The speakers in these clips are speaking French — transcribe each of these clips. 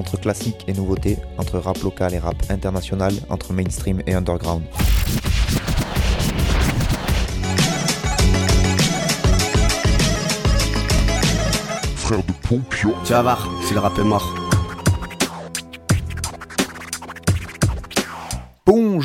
Entre classique et nouveauté, entre rap local et rap international, entre mainstream et underground. frère de Pompio. Tu vas voir, si le rap est mort.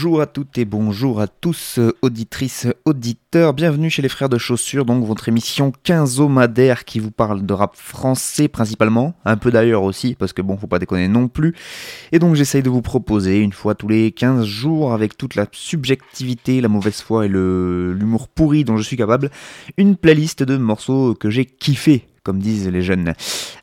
Bonjour à toutes et bonjour à tous, auditrices, auditeurs. Bienvenue chez les Frères de Chaussures, donc votre émission quinzomadaire qui vous parle de rap français principalement, un peu d'ailleurs aussi, parce que bon, faut pas déconner non plus. Et donc j'essaye de vous proposer une fois tous les 15 jours, avec toute la subjectivité, la mauvaise foi et l'humour pourri dont je suis capable, une playlist de morceaux que j'ai kiffé comme disent les jeunes.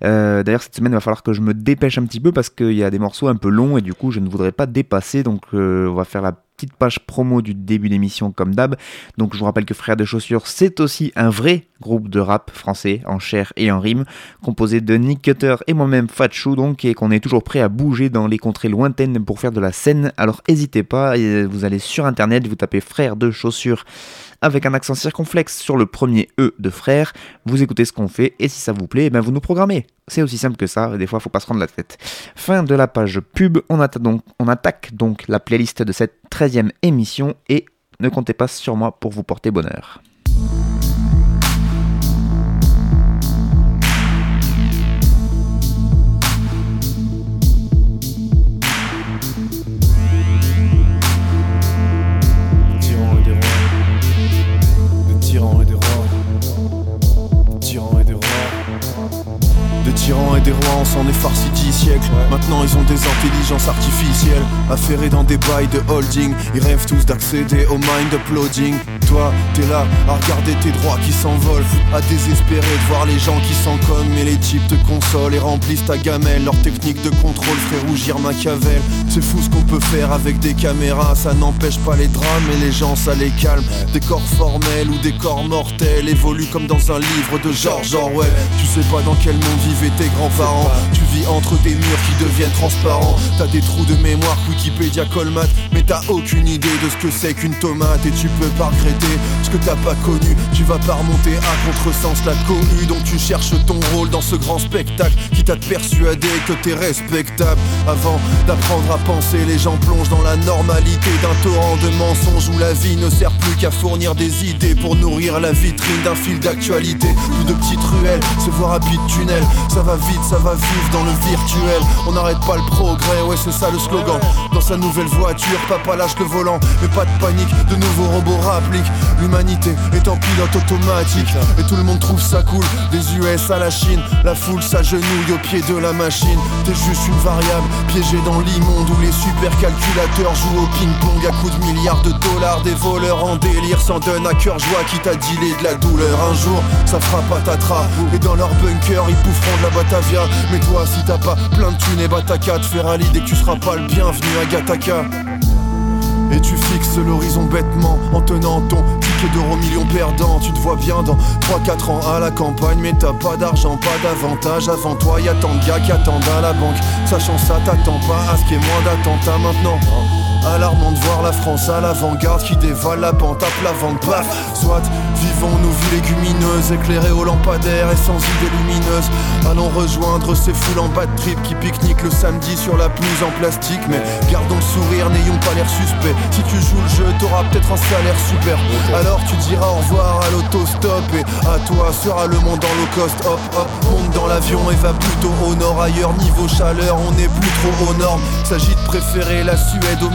Euh, D'ailleurs, cette semaine, il va falloir que je me dépêche un petit peu parce qu'il y a des morceaux un peu longs et du coup, je ne voudrais pas dépasser. Donc, euh, on va faire la petite page promo du début d'émission comme d'hab. Donc, je vous rappelle que Frères de Chaussures, c'est aussi un vrai groupe de rap français en chair et en rime, composé de Nick Cutter et moi-même Fatchou, donc, et qu'on est toujours prêt à bouger dans les contrées lointaines pour faire de la scène. Alors, n'hésitez pas, vous allez sur internet, vous tapez Frères de Chaussures avec un accent circonflexe sur le premier E de frère, vous écoutez ce qu'on fait et si ça vous plaît, eh ben vous nous programmez. C'est aussi simple que ça, des fois faut pas se rendre la tête. Fin de la page pub, on, attaque donc la playlist de cette 13e émission et ne comptez pas sur moi pour vous porter bonheur. Tyrans et des rois, on s'en est farci dix siècles. Maintenant, ils ont des intelligences artificielles. Affairés dans des bails de holding. Ils rêvent tous d'accéder au mind uploading. T'es là à regarder tes droits qui s'envolent. À désespérer de voir les gens qui s'en cognent. Mais les types te consolent et remplissent ta gamelle. Leur technique de contrôle ferait rougir Machiavel. C'est fou ce qu'on peut faire avec des caméras. Ça n'empêche pas les drames et les gens, ça les calme. Des corps formels ou des corps mortels évoluent comme dans un livre de George Orwell. Tu sais pas dans quel monde vivaient tes grands-parents. Tu vis entre des murs qui deviennent transparents. T'as des trous de mémoire, Wikipédia, Colmat. Mais t'as aucune idée de ce que c'est qu'une tomate. Et tu peux pas regretter ce que t'as pas connu. Tu vas pas remonter à contresens la cohue. Donc tu cherches ton rôle dans ce grand spectacle qui t'a persuadé que t'es respectable. Avant d'apprendre à penser, les gens plongent dans la normalité d'un torrent de mensonges où la vie ne sert plus qu'à fournir des idées pour nourrir la vitrine d'un fil d'actualité. Plus de petites ruelles, se voient rapide tunnel. Ça va vite, ça va vivre dans le virtuel. On n'arrête pas le progrès, ouais, c'est ça le slogan. Dans sa nouvelle voiture, papa lâche le volant. Mais pas de panique, de nouveaux robots L'humanité est en pilote automatique. Et tout le monde trouve ça cool. Des US à la Chine, la foule s'agenouille au pied de la machine. T'es juste une variable, piégée dans l'immonde où les supercalculateurs jouent au ping-pong à coups de milliards de dollars. Des voleurs en délire s'en donnent à cœur joie qui t'a dealé de la douleur. Un jour, ça fera patatras. Et dans leur bunker, ils boufferont de la Batavia. Mais toi, si t'as pas plein de thunes et Bataka, te faire à l'idée que tu seras pas le bienvenu à Gataka. Et tu fixes l'horizon bêtement en tenant ton ticket d'euro million perdant. Tu te vois bien dans 3-4 ans à la campagne, mais t'as pas d'argent, pas d'avantage. Avant toi, y a tant de gars qui attendent à la banque. Sachant ça, t'attends pas à ce qu'il y ait moins d'attentats maintenant. Alarmant de voir la France à l'avant-garde qui dévale la pente à plat vente, paf Soit vivons nos vies légumineuses, éclairées aux lampadaires et sans idées lumineuses. Allons rejoindre ces foules en bas de trip qui pique-niquent le samedi sur la pelouse en plastique. Mais gardons le sourire, n'ayons pas l'air suspect. Si tu joues le jeu, t'auras peut-être un salaire super. Alors tu diras au revoir à l'autostop Et à toi sera le monde en low cost Hop hop, monte dans l'avion et va plutôt au nord. Ailleurs niveau chaleur, on n'est plus trop aux normes. S'agit de préférer la Suède au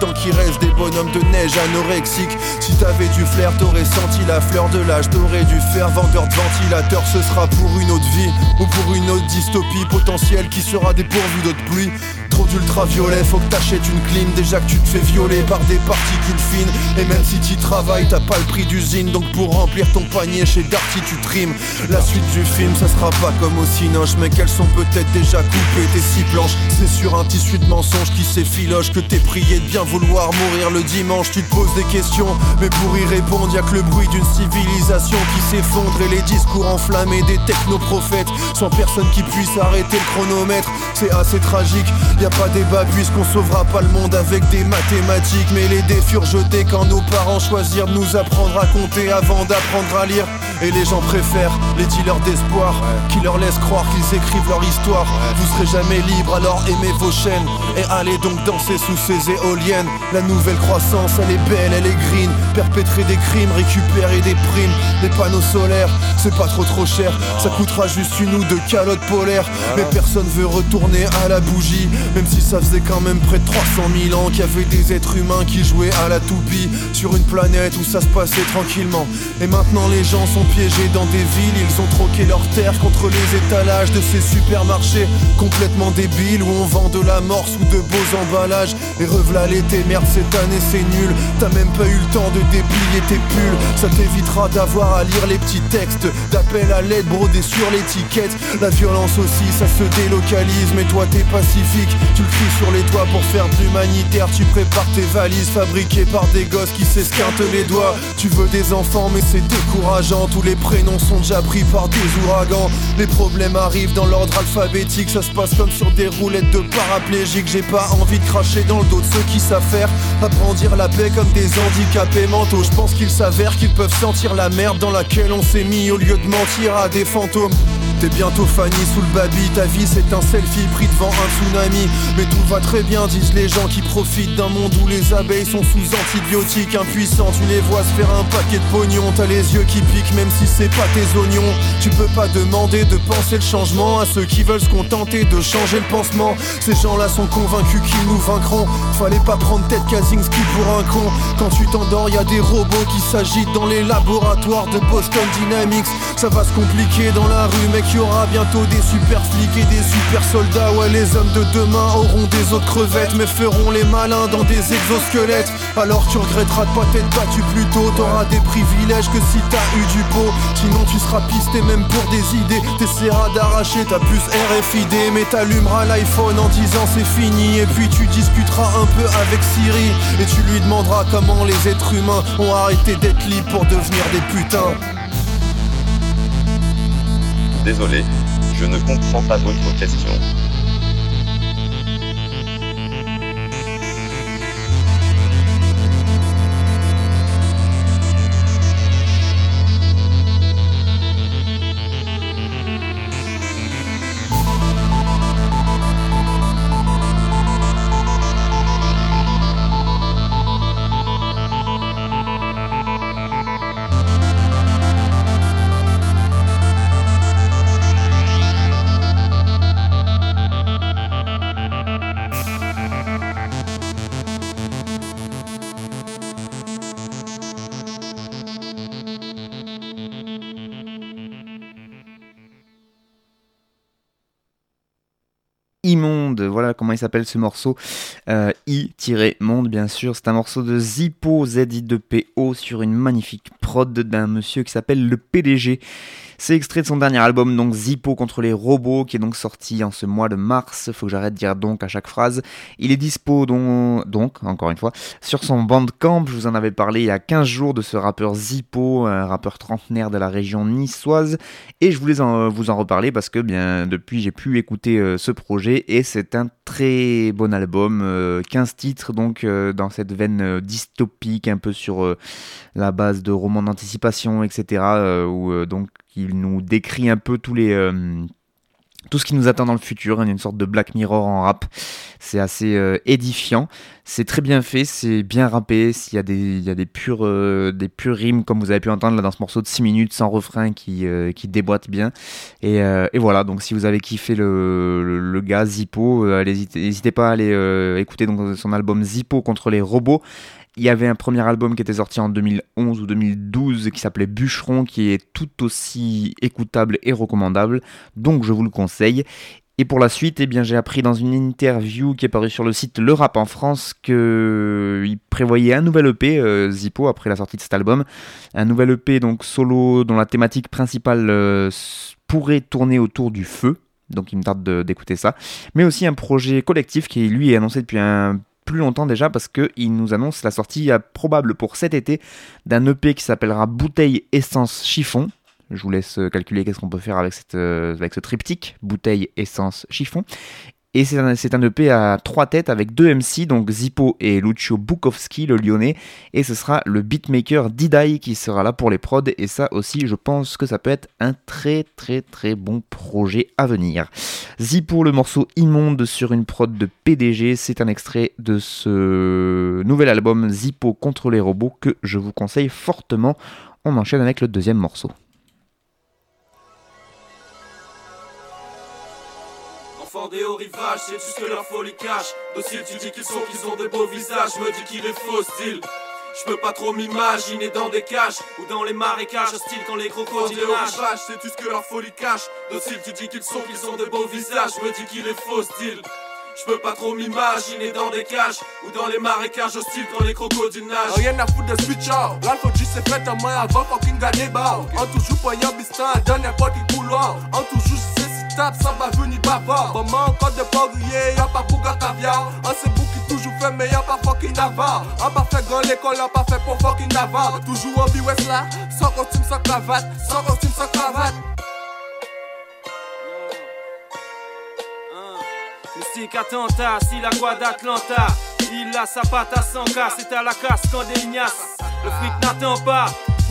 Tant qu'il reste des bonhommes de neige anorexiques Si t'avais du flair, t'aurais senti la fleur de l'âge T'aurais dû faire vendeur de ventilateur Ce sera pour une autre vie ou pour une autre dystopie potentielle Qui sera dépourvue d'autres pluies Trop d'ultraviolet, faut que t'achètes une clim. Déjà que tu te fais violer par des particules fines. Et même si tu travailles, t'as pas le prix d'usine. Donc pour remplir ton panier chez Darty, tu trimes. La suite du film, ça sera pas comme au cinoche. Mais qu'elles sont peut-être déjà coupées, tes six planches. C'est sur un tissu de mensonges qui s'effiloche que t'es prié de bien vouloir mourir le dimanche. Tu te poses des questions, mais pour y répondre, y a que le bruit d'une civilisation qui s'effondre et les discours enflammés des technoprophètes. Sans personne qui puisse arrêter le chronomètre, c'est assez tragique. Y a pas débat puisqu'on sauvera pas le monde avec des mathématiques. Mais les dés furent jetés quand nos parents choisirent de nous apprendre à compter avant d'apprendre à lire. Et les gens préfèrent les dealers d'espoir qui leur laissent croire qu'ils écrivent leur histoire. Vous serez jamais libre, alors aimez vos chaînes et allez donc danser sous ces éoliennes. La nouvelle croissance, elle est belle, elle est green. Perpétrer des crimes, récupérer des primes. Les panneaux solaires, c'est pas trop trop cher. Ça coûtera juste une ou deux calottes polaires. Mais personne veut retourner à la bougie. Même si ça faisait quand même près de 300 000 ans qu'il y avait des êtres humains qui jouaient à la toupie sur une planète où ça se passait tranquillement. Et maintenant les gens sont piégés dans des villes, ils ont troqué leurs terres contre les étalages de ces supermarchés complètement débiles où on vend de la morse ou de beaux emballages. Et revelà l'été, merde cette année c'est nul. T'as même pas eu le temps de déplier tes pulls. Ça t'évitera d'avoir à lire les petits textes d'appel à l'aide brodés sur l'étiquette. La violence aussi, ça se délocalise. Mais toi t'es pacifique, tu le cries sur les toits pour faire de l'humanitaire. Tu prépares tes valises fabriquées par des gosses qui s'esquintent les doigts. Tu veux des enfants, mais c'est décourageant. Tous les prénoms sont déjà pris par des ouragans. Les problèmes arrivent dans l'ordre alphabétique. Ça se passe comme sur des roulettes de paraplégiques. J'ai pas envie de cracher dans le dos de ceux qui savent faire. Apprendir la paix comme des handicapés mentaux. Je pense qu'ils s'avèrent qu'ils peuvent sentir la merde dans laquelle on s'est mis au lieu de mentir à des fantômes. T'es bientôt Fanny sous le baby, ta vie c'est un selfie pris devant un tsunami. Mais tout va très bien, disent les gens qui profitent d'un monde où les abeilles sont sous antibiotiques impuissants. Tu les vois se faire un paquet de pognon, t'as les yeux qui piquent même si c'est pas tes oignons. Tu peux pas demander de penser le changement à ceux qui veulent se contenter de changer le pansement. Ces gens-là sont convaincus qu'ils nous vaincront. Fallait pas prendre tête Kaczynski pour un con. Quand tu t'endors, y a des robots qui s'agitent dans les laboratoires de Boston Dynamics. Ça va se compliquer dans la rue, mec. Y aura bientôt des super flics et des super soldats. Ouais, les hommes de demain auront des autres crevettes, mais feront les malins dans des exosquelettes. Alors tu regretteras de pas t'être battu plus tôt. T'auras des privilèges que si t'as eu du beau. Sinon tu seras pisté même pour des idées. T'essaieras d'arracher ta puce RFID, mais t'allumeras l'iPhone en disant c'est fini. Et puis tu discuteras un peu avec Siri. Et tu lui demanderas comment les êtres humains ont arrêté d'être libres pour devenir des putains. Désolé, je ne comprends pas votre question. Immonde, voilà comment il s'appelle ce morceau. Euh, I-monde, bien sûr. C'est un morceau de Zippo, Z-I-2-P-O, sur une magnifique prod d'un monsieur qui s'appelle le PDG. C'est extrait de son dernier album, donc Zippo contre les robots, qui est donc sorti en ce mois de mars. Faut que j'arrête de dire donc à chaque phrase. Il est dispo donc, donc, encore une fois, sur son bandcamp. Je vous en avais parlé il y a 15 jours de ce rappeur Zippo, un rappeur trentenaire de la région niçoise. Et je voulais vous en reparler parce que, bien, depuis, j'ai pu écouter euh, ce projet et c'est un très bon album. 15 euh, titres, donc, euh, dans cette veine dystopique, un peu sur la base de romans d'anticipation, etc. où, donc, il nous décrit un peu tous les euh, tout ce qui nous attend dans le futur, a une sorte de Black Mirror en rap. C'est assez euh, édifiant, c'est très bien fait, c'est bien rappé, il y a des, il y a des, pures, euh, des rimes comme vous avez pu entendre dans ce morceau de 6 minutes sans refrain qui, déboîte bien. Et, voilà, donc si vous avez kiffé le, le, gars Zippo, n'hésitez pas à aller écouter donc, son album Zippo contre les robots. Il y avait un premier album qui était sorti en 2011 ou 2012 qui s'appelait Bûcheron, qui est tout aussi écoutable et recommandable, donc je vous le conseille. Et pour la suite, eh j'ai appris dans une interview qui est parue sur le site Le Rap en France qu'il prévoyait un nouvel EP, euh, Zippo, après la sortie de cet album. Un nouvel EP donc solo dont la thématique principale euh, pourrait tourner autour du feu. Donc il me tarde d'écouter ça. Mais aussi un projet collectif qui lui est annoncé depuis un plus longtemps déjà parce qu'il nous annonce la sortie probable pour cet été d'un EP qui s'appellera Bouteille Essence Chiffon. Je vous laisse calculer qu'est-ce qu'on peut faire avec, cette, euh, ce triptyque, bouteille, essence, chiffon. Et c'est un, EP à trois têtes avec deux MC, donc Zippo et Lucio Bukowski, le lyonnais. Et ce sera le beatmaker Didai qui sera là pour les prods. Et ça aussi, je pense que ça peut être un très très très bon projet à venir. Zippo, le morceau immonde sur une prod de PDG, c'est un extrait de ce nouvel album Zippo contre les robots que je vous conseille fortement. On enchaîne avec le deuxième morceau. Fendé au rivage, c'est tout ce que leur folie cache. Docile, tu dis qu'ils sont, qu'ils ont de beaux visages. Je me dis qu'il est faux style. Je peux pas trop m'imaginer dans des cages ou dans les marécages hostiles quand les crocodiles nagent. c'est tout ce que leur folie cache. Docile, tu dis qu'ils sont, qu'ils ont de beaux visages. Je me dis qu'il est faux style. Je peux pas trop m'imaginer dans des cages ou dans les marécages hostiles quand les crocodiles nagent. Rien à foutre de switch out. L'alpha G s'est fait à main avant fucking gagner bas. En toujours poignard bistin, dans n'importe quel couloir. En toujours tape, ça va venir bavard. Maman, encore de poirier, y'a pas pour caviar. Un c'est qui toujours fait, mais y'a pas fucking navarre. On pas fait grand l'école, on pas fait pour fucking navarre. Toujours en bi-west là, sans costume, sans cravate. Sans costume, sans cravate. Mystique attentat, si la quoi d'Atlanta. Il a sa patte à 100 k c'est à la casse quand des ignaces. Le fric n'attend pas.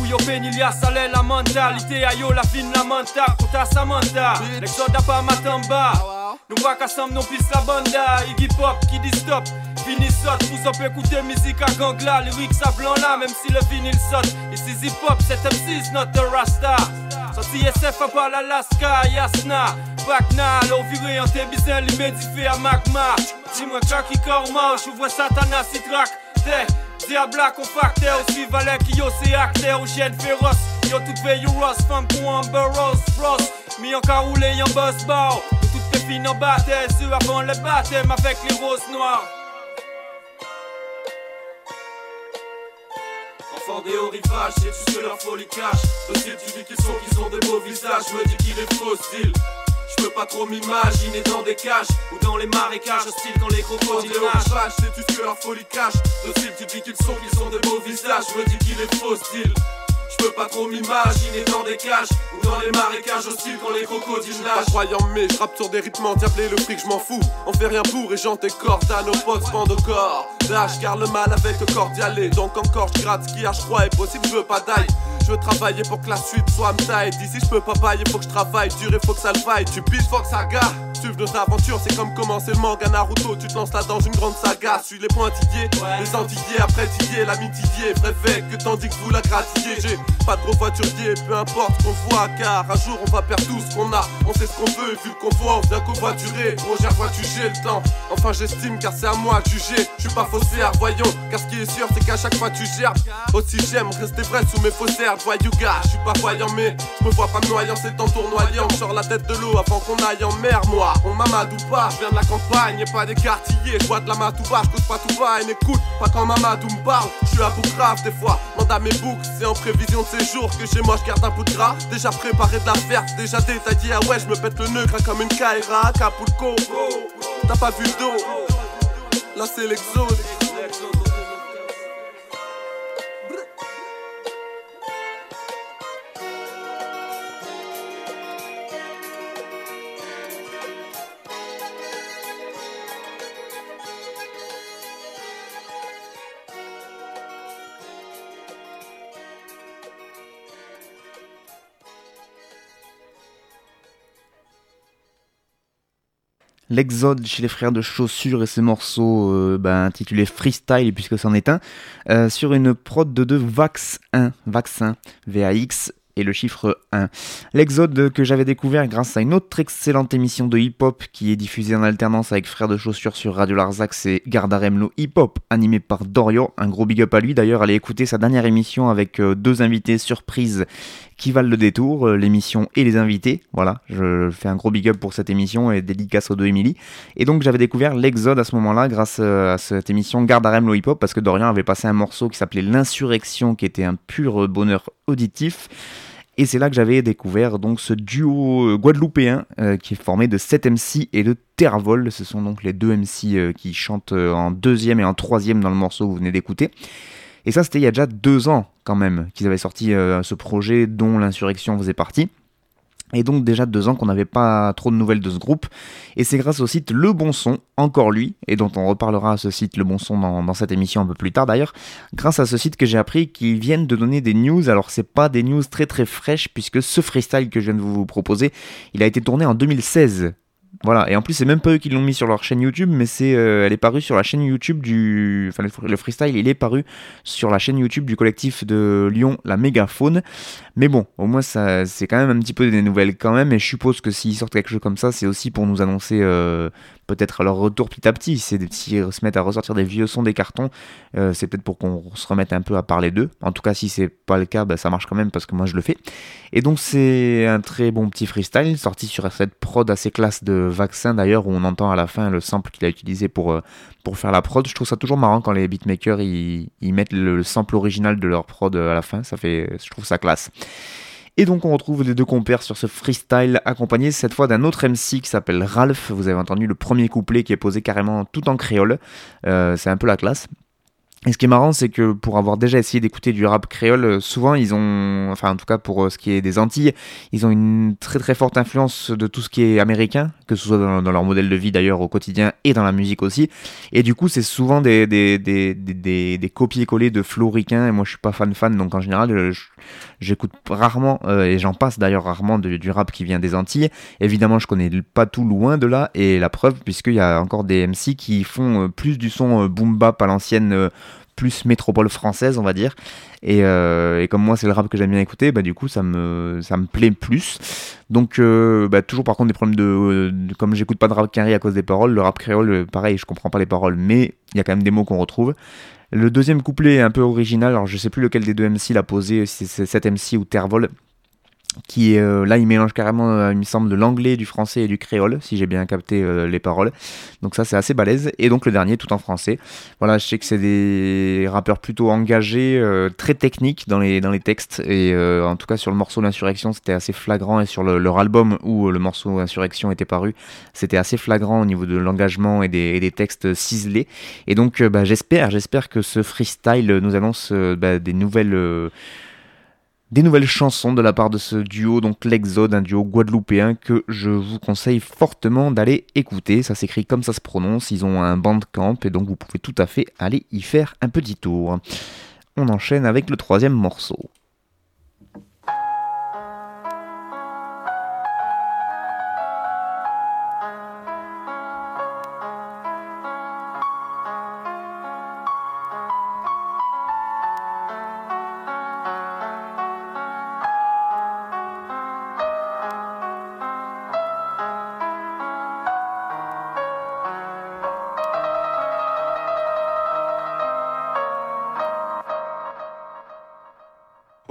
Yo penilia sale la mentalité Ayo la fin la menta Kota Samantha. L'exode pas matamba Nous voit qu'à la banda. Iggy Pop qui dit stop. Fini saute Vous up écouter musique à gangla. Lyrics à blanc là même si le vinyle saute. Ici hip hop MC is not a rasta. Sorti SF à part l'Alaska Yasna. Bakna L'eau virée en tébizin L'immédifié à magma. Dis-moi Korma Je vois Satanas Citrak T'es Diabla qu'on facteur, aussi valet qui yo c'est acteur ou chienne féroce. Yo tout fait you Ross, femme pour Amber Rose, Frost. Mi encore roulé en boss bar. Toutes les filles en bataille, ceux avant le baptême avec les roses noires. Enfardés au rivage, c'est tout ce que leur folie cache? Docile, tu dis qu'ils sont, qu'ils ont des beaux visages. Je me dis qu'il est faux style. Je peux pas trop m'imaginer dans des cages ou dans les marécages hostiles quand les crocodiles nagent. C'est tout ce que leur folie cache? Docile, tu dis qu'ils sont, qu'ils sont de beaux visages. Je me dis qu'il est faux style. Je peux pas trop m'imaginer dans des cages ou dans les marécages hostiles quand les crocodiles nagent. Croyant, mais je rappe sur des rythmes endiablés, le fric, je m'en fous. On fait rien pour et j'en cordes à nos potes, bande au corps. Lâche car le mal avec le cordialé. Donc encore, je gratte ce qui a, je crois, est possible, je veux pas d'ail. Veux travailler pour que la suite soit me. D'ici, je peux pas pailler, faut que je travaille dur et faut que ça le faille. Tu piges, faut que ça gare. Suivre notre aventure, c'est comme commencer le manga Naruto. Tu te lances là dans une grande saga. Suis les pointillés, les antillés, après tiller, la mitidier. Préfet que tandis que vous la gratillez. J'ai pas de gros voiturier, peu importe qu'on voit. Car un jour, on va perdre tout ce qu'on a. On sait ce qu'on veut, vu le convoi, on vient covoiturer. Vois-tu, j'ai le temps. Enfin, j'estime, car c'est à moi de juger. Je suis pas faussaire, voyons. Car ce qui est sûr, c'est qu'à chaque fois, tu gères. Aussi, j'aime rester vrai sous mes faussaires. Voyou gars, je suis pas voyant, mais je me vois pas me noyant. C'est en tournoyant. Sors la tête de l'eau avant qu'on aille en mer, moi. On m'amadou pas, je viens de la campagne et pas des quartiers. Je de la matouba, je pas tout bas et n'écoute pas quand Mamadou me parle. Je suis à grave des fois, manda mes boucles, c'est en prévision de ces jours que j'ai moi je garde un bout de gras. Déjà préparé de la déjà détaillé, ah ouais, je me pète le nœud, comme une Kaira, Capulco. T'as pas vu d'eau, là c'est l'exode. L'Exode chez les frères de chaussures et ses morceaux euh, bah, intitulés Freestyle, puisque c'en est un, euh, sur une prod de, de Vax 1, Vax 1, VAX, et le chiffre 1. L'exode que j'avais découvert grâce à une autre excellente émission de hip-hop qui est diffusée en alternance avec Frères de Chaussures sur Radio Larzac, c'est Gardarem le hip-hop, animé par Dorio. Un gros big up à lui d'ailleurs, allez écouter sa dernière émission avec euh, deux invités surprises qui valent le détour, euh, l'émission et les invités. Voilà, je fais un gros big up pour cette émission et dédicace aux deux Emily. Et donc j'avais découvert l'exode à ce moment-là grâce euh, à cette émission Gardarem le hip-hop parce que Dorian avait passé un morceau qui s'appelait L'insurrection qui était un pur bonheur auditif. Et c'est là que j'avais découvert donc ce duo euh, guadeloupéen euh, qui est formé de 7 MC et de Tervol. Ce sont donc les deux MC euh, qui chantent en deuxième et en troisième dans le morceau que vous venez d'écouter. Et ça, c'était il y a déjà deux ans quand même qu'ils avaient sorti ce projet dont l'insurrection faisait partie. Et donc déjà deux ans qu'on n'avait pas trop de nouvelles de ce groupe. Et c'est grâce au site Le Bon Son, encore lui, et dont on reparlera à ce site Le Bon Son dans, cette émission un peu plus tard d'ailleurs, grâce à ce site que j'ai appris qu'ils viennent de donner des news. Alors c'est pas des news très très fraîches puisque ce freestyle que je viens de vous proposer, il a été tourné en 2016. Voilà, et en plus, c'est même pas eux qui l'ont mis sur leur chaîne YouTube, mais c'est, euh, elle est parue sur la chaîne YouTube du. Enfin, le freestyle, il est paru sur la chaîne YouTube du collectif de Lyon, la Mégaphone. Mais bon, au moins, ça, c'est quand même un petit peu des nouvelles quand même, et je suppose que s'ils sortent quelque chose comme ça, c'est aussi pour nous annoncer euh, peut-être leur retour petit à petit. C'est s'ils se mettent à ressortir des vieux sons des cartons, euh, c'est peut-être pour qu'on se remette un peu à parler d'eux. En tout cas, si c'est pas le cas, bah, ça marche quand même parce que moi je le fais. Et donc, c'est un très bon petit freestyle sorti sur cette prod assez classe de Vaccin d'ailleurs, où on entend à la fin le sample qu'il a utilisé pour, euh, pour faire la prod. Je trouve ça toujours marrant quand les beatmakers ils, mettent le, sample original de leur prod à la fin. Ça fait, je trouve ça classe. Et donc on retrouve les deux compères sur ce freestyle accompagné cette fois d'un autre MC qui s'appelle Ralph. Vous avez entendu le premier couplet qui est posé carrément tout en créole. Euh, c'est un peu la classe. Et ce qui est marrant, c'est que pour avoir déjà essayé d'écouter du rap créole, euh, souvent ils ont, enfin en tout cas pour euh, ce qui est des Antilles, ils ont une très très forte influence de tout ce qui est américain, que ce soit dans, leur modèle de vie d'ailleurs au quotidien et dans la musique aussi. Et du coup, c'est souvent des, des, des, des, des copier-coller de floricains, et moi je suis pas fan fan, donc en général j'écoute rarement, euh, et j'en passe d'ailleurs rarement du rap qui vient des Antilles. Évidemment, je connais pas tout loin de là, et la preuve, puisqu'il y a encore des MC qui font plus du son boom bap à l'ancienne plus métropole française, on va dire. Euh, et, comme moi, c'est le rap que j'aime bien écouter, bah, du coup, ça me, ça me plaît plus. Donc, euh, bah, toujours par contre, des problèmes de. comme j'écoute pas de rap carré à cause des paroles, le rap créole, pareil, je comprends pas les paroles, mais il y a quand même des mots qu'on retrouve. Le deuxième couplet est un peu original, alors je sais plus lequel des deux MC l'a posé, si c'est cet MC ou Tervol qui euh, là il mélange carrément euh, il me semble de l'anglais, du français et du créole si j'ai bien capté euh, les paroles. Donc ça c'est assez balèze et donc le dernier tout en français. Voilà, je sais que c'est des rappeurs plutôt engagés, très techniques dans les dans les textes et en tout cas sur le morceau l'insurrection, c'était assez flagrant et sur leur album où le morceau insurrection était paru, c'était assez flagrant au niveau de l'engagement et des, des, textes ciselés. Et donc bah, j'espère j'espère que ce freestyle nous annonce bah, des nouvelles des nouvelles chansons de la part de ce duo, donc l'Exode, un duo guadeloupéen que je vous conseille fortement d'aller écouter. Ça s'écrit comme ça se prononce, ils ont un bandcamp et donc vous pouvez tout à fait aller y faire un petit tour. On enchaîne avec le troisième morceau.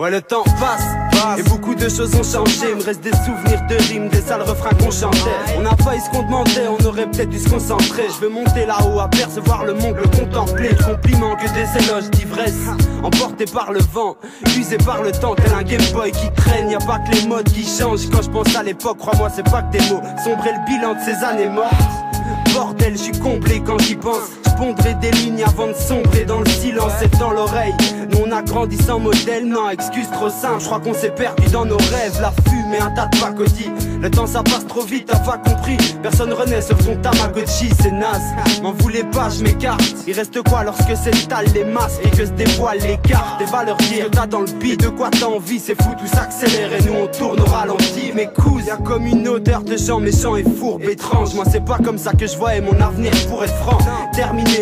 Ouais, le temps passe, et beaucoup de choses ont changé. Il me reste des souvenirs de rimes, des sales refrains qu'on chantait. On a failli ce qu'on demandait, on aurait peut-être dû se concentrer. Je veux monter là-haut, apercevoir le monde, le contempler. Compliment que des éloges d'ivresse, emporté par le vent, usé par le temps, tel un Game Boy qui traîne. Y a pas que les modes qui changent. Quand je pense à l'époque, crois-moi, c'est pas que des mots. Sombrer le bilan de ces années mortes. Bordel, je suis comblé quand j'y pense pondrai des lignes avant de sombrer dans le silence et dans l'oreille. On a grandi sans modèle, non, excuse trop simple. Je crois qu'on s'est perdu dans nos rêves, la fumée, un tas de pacotis. Le temps ça passe trop vite, t'as pas compris. Personne renaît sur ton Tamagotchi, c'est naze. M'en voulez pas, je m'écarte. Il reste quoi lorsque s'étalent les masques et que se dévoilent les cartes Des valeurs dire t'as dans le beat, de quoi t'as envie, c'est fou, tout s'accélère et nous on tourne au ralenti. Mes cousins, y'a comme une odeur de gens méchants et fourbes, étranges. Moi c'est pas comme ça que je voyais mon avenir pour être franc.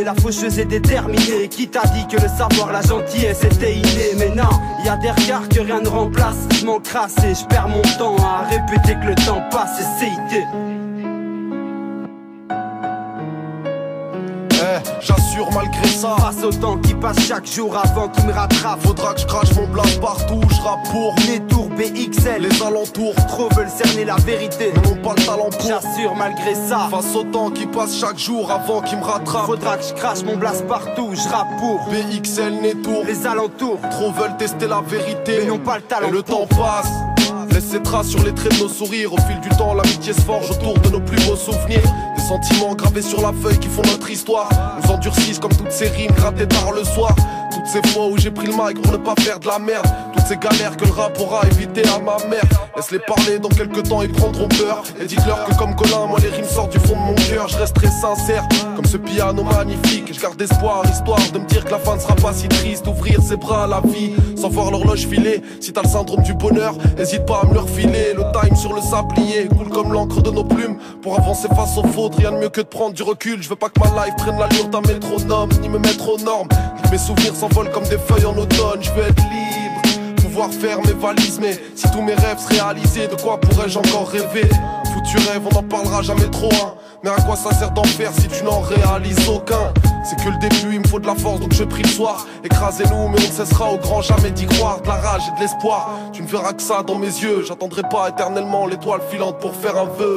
La faucheuse est déterminée. Qui t'a dit que le savoir, la gentillesse était inné Mais non, y a des regards que rien ne remplace. Je m'en crasse et je perds mon temps à répéter que le temps passe et CIT. J'assure malgré ça. Face au temps qui passe chaque jour avant qu'il me rattrape. Faudra que je crache mon blast partout. Je rappe pour BXL Les alentours Trop veulent cerner la vérité. Mais n'ont pas le talent pour. J'assure malgré ça. Face au temps qui passe chaque jour avant qu'il me rattrape. Faudra que je crache mon blast partout. Je rappe pour. BXL Les alentours Trop veulent tester la vérité. Mais n'ont pas le talent Et le temps passe. Laisse ses traces sur les traits de nos sourires. Au fil du temps, l'amitié se forge autour de nos plus beaux souvenirs. Sentiments gravés sur la feuille qui font notre histoire. Nous endurcissent comme toutes ces rimes grattées tard le soir. Toutes ces fois où j'ai pris le mic pour ne pas faire de la merde. Toutes ces galères que le rap aura évité à ma mère. Laisse-les parler, dans quelques temps ils prendront peur. Et dites-leur que comme Colin, moi les rimes sortent du fond de mon cœur. Je resterai sincère, comme ce piano magnifique. Je garde espoir, histoire de me dire que la fin ne sera pas si triste. Ouvrir ses bras à la vie, sans voir l'horloge filer. Si t'as le syndrome du bonheur, n'hésite pas à me le refiler. Le time sur le sablier coule comme l'encre de nos plumes. Pour avancer face aux fautes, rien de mieux que de prendre du recul. Je veux pas que ma life prenne l'allure d'un métronome, ni me mettre aux normes. Mes souvenirs s'envolent comme des feuilles en automne. Je veux être libre, pouvoir faire mes valises. Mais si tous mes rêves se réalisaient, de quoi pourrais-je encore rêver? Foutu rêve, on n'en parlera jamais trop. Hein. Mais à quoi ça sert d'en faire si tu n'en réalises aucun? C'est que le début, il me faut de la force, donc je prie le soir. Écrasez-nous, mais on cessera au grand jamais d'y croire. De la rage et de l'espoir, tu ne verras que ça dans mes yeux. J'attendrai pas éternellement l'étoile filante pour faire un vœu.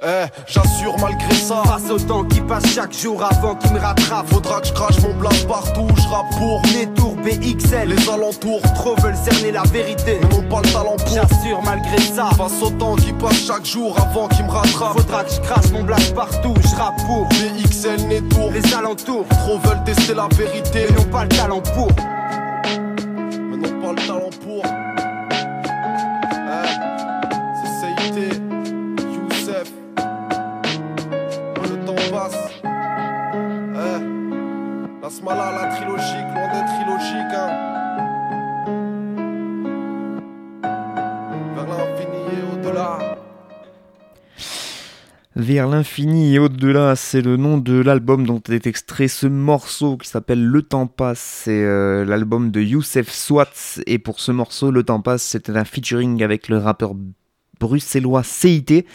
Eh, j'assure malgré ça. Face au temps qui passe chaque jour avant qu'il me rattrape. Faudra que je crache mon blast partout, je rappe pour les tours BXL. Les alentours, trop veulent cerner la vérité. Mais n'ont pas le talent pour. J'assure malgré ça. Face au temps qui passe chaque jour avant qu'il me rattrape. Faudra que je crache mon blast partout, je rappe pour BXL, Netour. Les alentours, trop veulent tester la vérité. Mais n'ont pas le talent pour. Mais n'ont pas le talent pour. Eh, la trilogique, loin d'être illogique, hein. Vers l'infini et au-delà. Vers l'infini et au-delà, c'est le nom de l'album dont est extrait ce morceau qui s'appelle Le Temps Passe. C'est euh, l'album de Youssef Swats. Et pour ce morceau, Le Temps Passe, c'était un featuring avec le rappeur bruxellois CIT.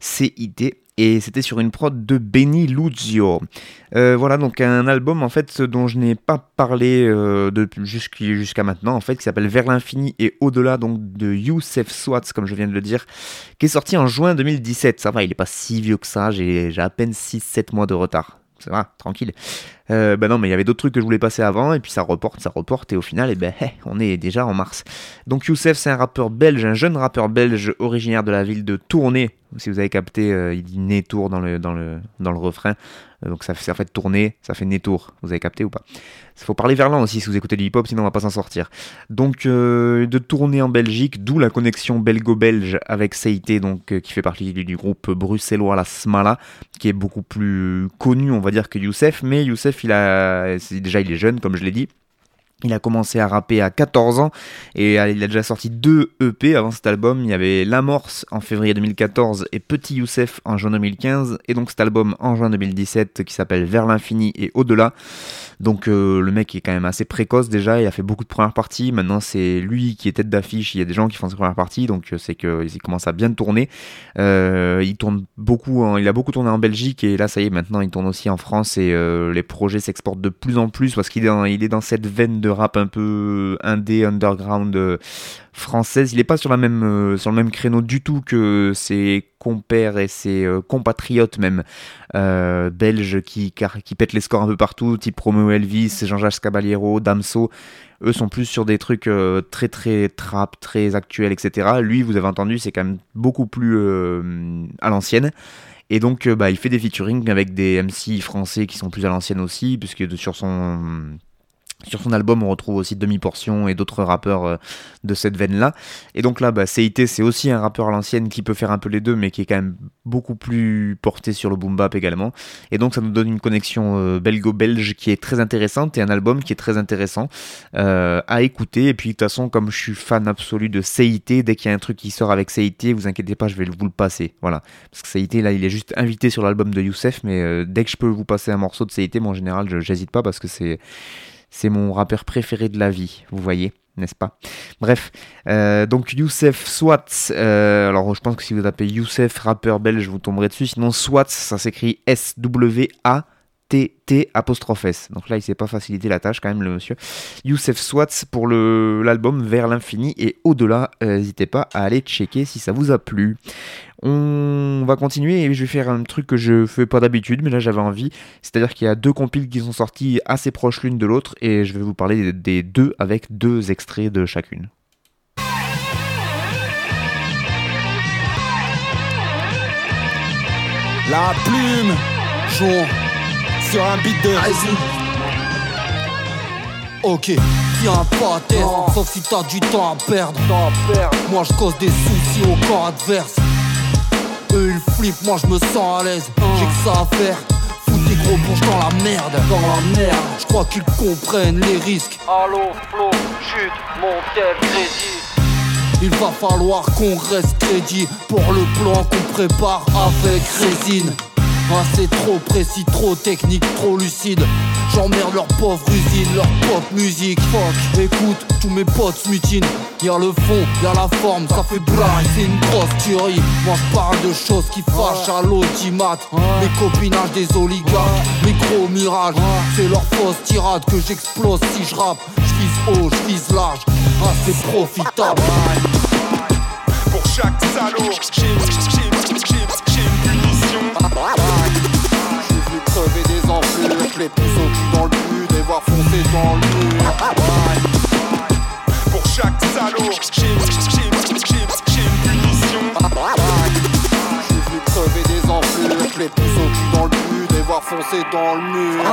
CIT et c'était sur une prod de Benny Luzio. Euh, voilà donc un album en fait dont je n'ai pas parlé euh, jusqu'à maintenant en fait qui s'appelle Vers l'infini et au-delà donc de Youssef Swats comme je viens de le dire qui est sorti en juin 2017. Ça va, il est pas si vieux que ça, j'ai à peine 6-7 mois de retard. Ça va, tranquille. Bah non, mais il y avait d'autres trucs que je voulais passer avant, et puis ça reporte, ça reporte, et au final, eh ben, on est déjà en mars. Donc Youssef, c'est un rappeur belge, un jeune rappeur belge originaire de la ville de Tournai. Si vous avez capté, euh, il dit Nétour dans le, dans le, dans le refrain. Euh, donc ça fait, ça fait tourner, ça fait Nétour. Vous avez capté ou pas? Il faut parler verlan aussi si vous écoutez du hip-hop, sinon on va pas s'en sortir. Donc euh, de tourner en Belgique, d'où la connexion belgo-belge avec Seité, donc euh, qui fait partie du, du, groupe bruxellois La Smala, qui est beaucoup plus connu, on va dire, que Youssef. Mais Youssef, il a, déjà il est jeune, comme je l'ai dit. Il a commencé à rapper à 14 ans et il a déjà sorti deux EP avant cet album. Il y avait L'Amorce en février 2014 et Petit Youssef en juin 2015 et donc cet album en juin 2017 qui s'appelle Vers l'infini et au-delà. Donc euh, le mec est quand même assez précoce déjà, il a fait beaucoup de premières parties. Maintenant c'est lui qui est tête d'affiche. Il y a des gens qui font ses premières parties, donc c'est qu'il commence à bien tourner. Euh, il tourne beaucoup, il a beaucoup tourné en Belgique et là ça y est maintenant il tourne aussi en France et euh, les projets s'exportent de plus en plus parce qu'il est, dans, est dans cette veine de rap un peu indé, underground euh, française. Il n'est pas sur, la même, euh, sur le même créneau du tout que ses compères et ses euh, compatriotes même euh, belges qui, qui pètent les scores un peu partout, type Romeo Elvis, Jean-Jacques Caballero, Damso. Eux sont plus sur des trucs très très trap, très actuels, etc. Lui, vous avez entendu, c'est quand même beaucoup plus à l'ancienne. Et donc, bah, il fait des featuring avec des MC français qui sont plus à l'ancienne aussi, puisque sur son Sur son album, on retrouve aussi Demi-Portion et d'autres rappeurs euh, de cette veine-là. Et donc là, bah, CIT, c'est aussi un rappeur à l'ancienne qui peut faire un peu les deux, mais qui est quand même beaucoup plus porté sur le boom bap également. Et donc ça nous donne une connexion euh, belgo-belge qui est très intéressante et un album qui est très intéressant euh, à écouter. Et puis de toute façon, comme je suis fan absolu de CIT, dès qu'il y a un truc qui sort avec CIT, vous inquiétez pas, je vais vous le passer. Voilà. Parce que CIT, là, il est juste invité sur l'album de Youssef, mais dès que je peux vous passer un morceau de CIT, moi en général, j'hésite pas parce que c'est c'est mon rappeur préféré de la vie, vous voyez, n'est-ce pas? Bref, euh, donc Youssef Swats, euh, alors je pense que si vous tapez Youssef rappeur belge, vous tomberez dessus, sinon Swats, ça s'écrit S-W-A. T apostrophe S. Donc là, il s'est pas facilité la tâche quand même, le monsieur. Youssef Swats pour l'album Vers l'infini et au-delà. Euh, n'hésitez pas à aller checker si ça vous a plu. On va continuer et je vais faire un truc que je fais pas d'habitude, mais là j'avais envie. C'est-à-dire qu'il y a deux compiles qui sont sortis assez proches l'une de l'autre et je vais vous parler des deux avec deux extraits de chacune. La plume, sur un beat de Ok, viens pas tête, sauf si t'as du temps à perdre. Moi je cause des soucis au corps adverse. Eux ils flippent, moi je me sens à l'aise. J'ai que ça à faire. Foutre des gros bourges dans la merde. Dans la merde, je crois qu'ils comprennent les risques. Allo, flow, chute, mon crédit. Il va falloir qu'on reste crédit pour le plan qu'on prépare avec résine. Ah c'est trop précis, trop technique, trop lucide. J'emmerde leur pauvre usine, leur pop musique. Fuck, écoute, tous mes potes mutinent Y'a le fond, y'a la forme, ça fait braille, c'est une grosse tuerie. Moi je parle de choses qui fâchent à l'audimat Les copinages des oligarques, mes gros mirages. C'est leur fausse tirade que j'explose si je rappe. Je haut, je vise large, ah c'est profitable. Pour chaque salaud, j'ai une punition les pouces au cul dans le but et voir foncer dans le mur. Pour chaque salaud, j'ai une punition. J'ai vu crever des enflures, les pouces au cul dans le but et voir foncer dans le mur.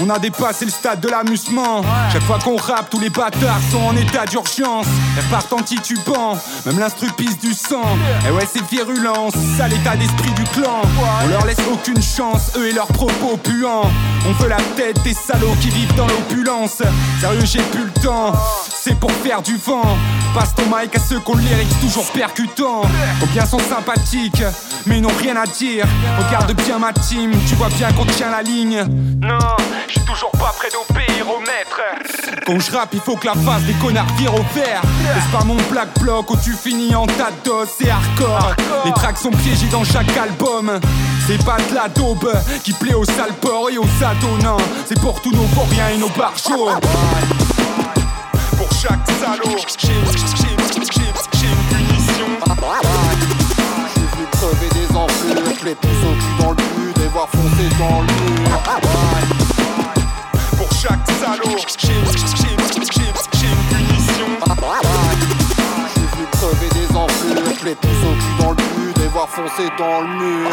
On a dépassé le stade de l'amusement. Chaque fois qu'on rappe, tous les bâtards sont en état d'urgence. Elles partent en titubant, même l'instru pisse du sang. Et ouais, c'est virulent, c'est ça l'état d'esprit du clan. On leur laisse aucune chance, eux et leurs propos puants. On veut la tête des salauds qui vivent dans l'opulence. Sérieux, j'ai plus le temps, c'est pour faire du vent. Passe ton mic à ceux qu'on lyrics toujours percutants. Combien sont sympathiques, mais ils n'ont rien à dire. Regarde bien ma team, tu vois bien qu'on tient la ligne. Non, J'suis toujours pas près d'obéir au maître. Quand je rappe, il faut que la face des connards vire au vert. Laisse pas mon black bloc où tu finis en tas d'os et hardcore. Les tracks sont piégés dans chaque album. C'est pas de la daube qui plaît aux sales porcs et aux non C'est pour tous nos vauriens et nos barjots. Pour chaque salaud, j'ai une punition. J'ai vu crever des enflures, les pouces au cul dans le but et voir foncer dans le mur. Chaque salaud, j'ai une punition. J'ai vu crever des enflures, les pouces au cul dans le but et voir foncer dans le mur.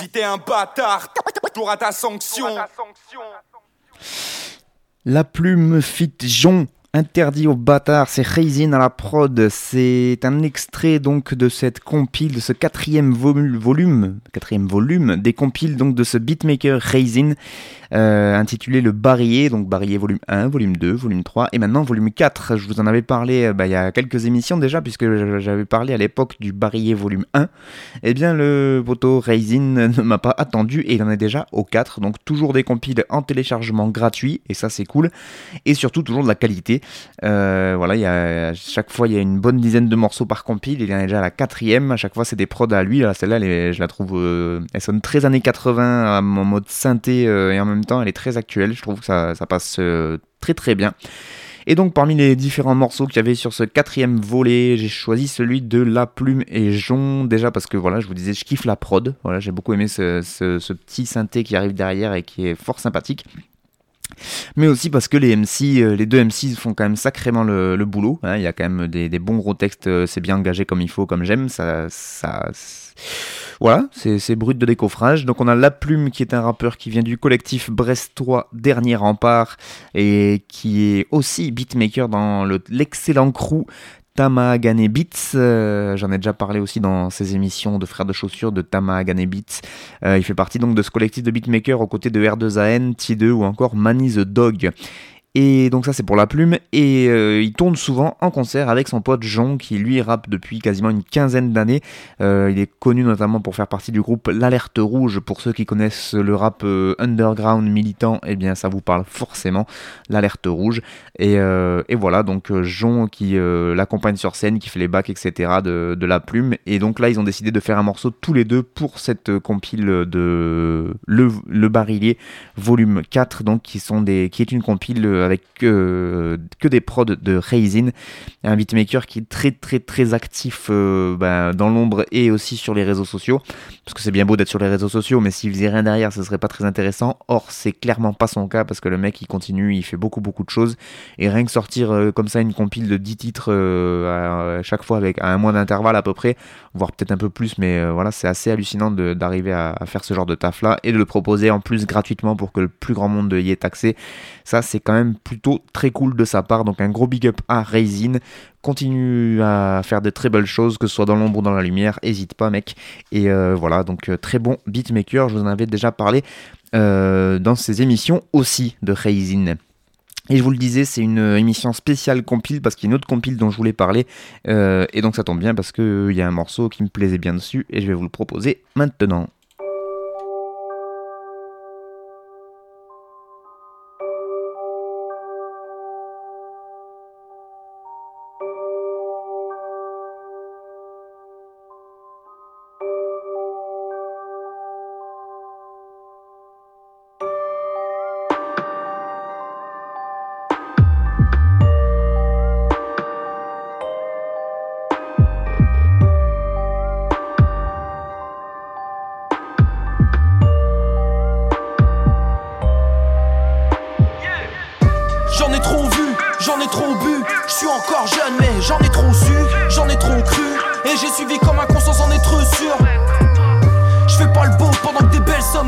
Si t'es un bâtard, t'auras ta sanction. La plume fit Jon Interdit aux bâtards, c'est Raisin à la prod. C'est un extrait donc de cette compile, de ce quatrième volume, quatrième volume des compiles donc de ce beatmaker Raisin euh, intitulé Le Barillet, donc Barillet volume 1, volume 2, volume 3 et maintenant volume 4. Je vous en avais parlé euh, bah, il y a quelques émissions déjà, puisque j'avais parlé à l'époque du Barillet volume 1. Eh bien, le poteau Raisin ne m'a pas attendu et il en est déjà au 4, donc toujours des compiles en téléchargement gratuit, et ça c'est cool, et surtout toujours de la qualité. Euh, voilà, y chaque fois il y a une bonne dizaine de morceaux par compile, il y en a déjà la quatrième, à chaque fois c'est des prods à lui, celle-là je la trouve, elle sonne très années 80 en mode synthé et en même temps elle est très actuelle, je trouve que ça, passe euh, très très bien. Et donc parmi les différents morceaux qu'il y avait sur ce quatrième volet, j'ai choisi celui de La Plume et Jon, déjà parce que voilà, je vous disais, je kiffe la prod, voilà, j'ai beaucoup aimé ce petit synthé qui arrive derrière et qui est fort sympathique mais aussi parce que les MC, euh, les deux MC font quand même sacrément le, boulot. Hein. Il y a quand même des, bons gros textes, euh, c'est bien engagé comme il faut, comme j'aime. Ça, ça, voilà, c'est brut de décoffrage. Donc on a La Plume qui est un rappeur qui vient du collectif brestois Dernier Rempart et qui est aussi beatmaker dans l'excellent crew Tamahagane Beats. Euh, j'en ai déjà parlé aussi dans ces émissions de Frères de Chaussures de Tamahagane Beats. Euh, il fait partie donc de ce collectif de beatmakers aux côtés de R2AN, T2 ou encore Manny the Dog. Et donc ça c'est pour la plume. Et euh, il tourne souvent en concert avec son pote Jean qui lui rappe depuis quasiment une quinzaine d'années. Euh, il est connu notamment pour faire partie du groupe L'Alerte Rouge. Pour ceux qui connaissent le rap euh, underground militant, eh bien ça vous parle forcément. L'Alerte Rouge. Et, voilà donc Jean qui l'accompagne sur scène, qui fait les bacs etc. De, de, la plume. Et donc là ils ont décidé de faire un morceau tous les deux pour cette compile de Le, le Barillier volume 4 donc qui sont des qui est une compile avec que, des prods de Raisin, un beatmaker qui est très très très actif euh, ben, dans l'ombre et aussi sur les réseaux sociaux, parce que c'est bien beau d'être sur les réseaux sociaux, mais s'il faisait rien derrière, ce serait pas très intéressant. Or, c'est clairement pas son cas, parce que le mec il continue, il fait beaucoup beaucoup de choses, et rien que sortir euh, comme ça une compile de 10 titres euh, à, chaque fois avec un mois d'intervalle à peu près, voire peut-être un peu plus, mais voilà, c'est assez hallucinant d'arriver à, faire ce genre de taf là et de le proposer en plus gratuitement pour que le plus grand monde y ait accès. Ça, c'est quand même plutôt très cool de sa part. Donc un gros big up à Raisin. Continue à faire de très belles choses, que ce soit dans l'ombre ou dans la lumière. Hésite pas, mec. Et euh, voilà, donc euh, très bon beatmaker. Je vous en avais déjà parlé euh, dans ces émissions aussi de Raisin. Et je vous le disais, c'est une émission spéciale compile parce qu'il y a une autre compile dont je voulais parler. et donc ça tombe bien parce qu'il y a un morceau qui me plaisait bien dessus et je vais vous le proposer maintenant.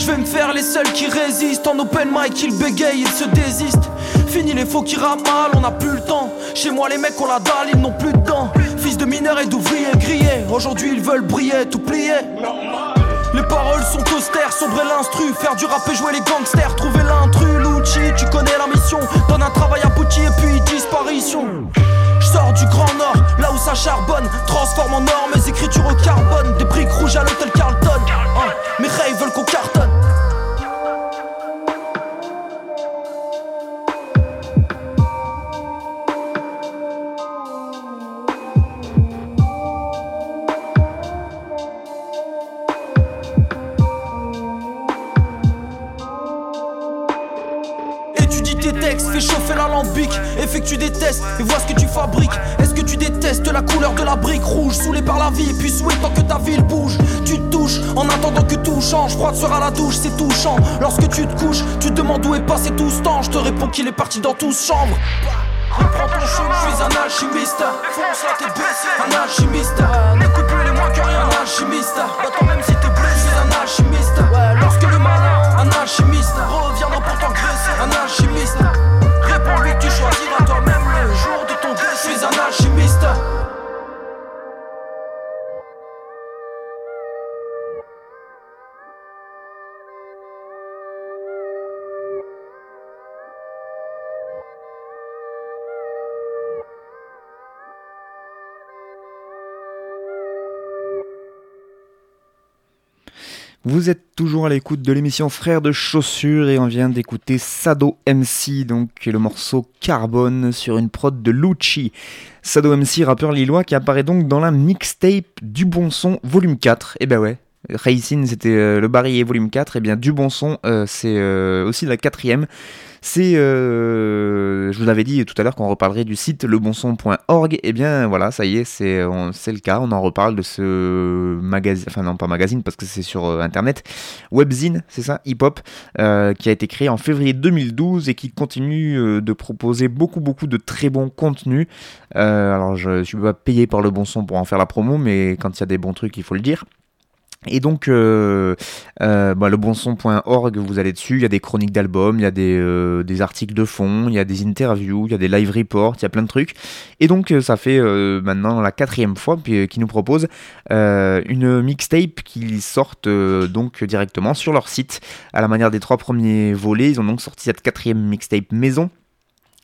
Je vais me faire les seuls qui résistent. En open mic, ils bégayent, ils se désistent. Fini les faux qui ramalent, on a plus le temps. Chez moi, les mecs ont la dalle, ils n'ont plus de dents. Fils de mineurs et d'ouvriers grillés. Aujourd'hui, ils veulent briller, tout plier. Les paroles sont austères, sombrer l'instru, faire du rap et jouer les gangsters, trouver l'intrus, l'outil, tu connais la mission, donne un travail abouti et puis disparition. Sors du Grand Nord, là où ça charbonne, transforme en or mes écritures au carbone, des briques rouges à l'hôtel Carlton. Hein, mes rêves veulent qu'on cartonne. Effectue des tests et vois ce que tu fabriques. Est-ce que tu détestes la couleur de la brique rouge, saoulé par la vie, puis souhaitant que ta ville bouge Tu te touches en attendant que tout change. Froide sera la douche, c'est touchant. Lorsque tu te couches, tu te demandes où est passé tout ce temps. Je te réponds qu'il est parti dans tous chambres. Reprends ton chemin, je suis un alchimiste. Fonce la tête baissée, un alchimiste. N'écoute plus les moins que rien, un alchimiste. Attends, même si t'es blessé, un alchimiste. Lorsque le malin, un alchimiste, reviendra pour t'engraisser, un alchimiste. choisis Vous êtes toujours à l'écoute de l'émission Frères de chaussures et on vient d'écouter Sado MC, donc le morceau Carbone sur une prod de Lucci. Sado MC, rappeur lillois qui apparaît donc dans la mixtape du bon son volume 4. Et eh ben ouais, Racine c'était euh, le barillet volume 4, et eh bien du bon son euh, c'est euh, aussi la quatrième. C'est, euh, je vous avais dit tout à l'heure qu'on reparlerait du site lebonson.org. Et eh bien voilà, ça y est, c'est, le cas. On en reparle de ce magazine, enfin non pas magazine parce que c'est sur euh, internet, webzine, c'est ça, hip hop, euh, qui a été créé en février 2012 et qui continue de proposer beaucoup beaucoup de très bons contenus. alors je suis pas payé par le bon son pour en faire la promo, mais quand il y a des bons trucs, il faut le dire. Et donc, euh, euh, bah, lebonson.org, vous allez dessus, il y a des chroniques d'albums, il y a des, euh, des, articles de fond, il y a des interviews, il y a des live reports, il y a plein de trucs. Et donc, euh, ça fait maintenant la quatrième fois puis, qui nous propose une mixtape qui sortent donc directement sur leur site. À la manière des trois premiers volets, ils ont donc sorti cette quatrième mixtape maison.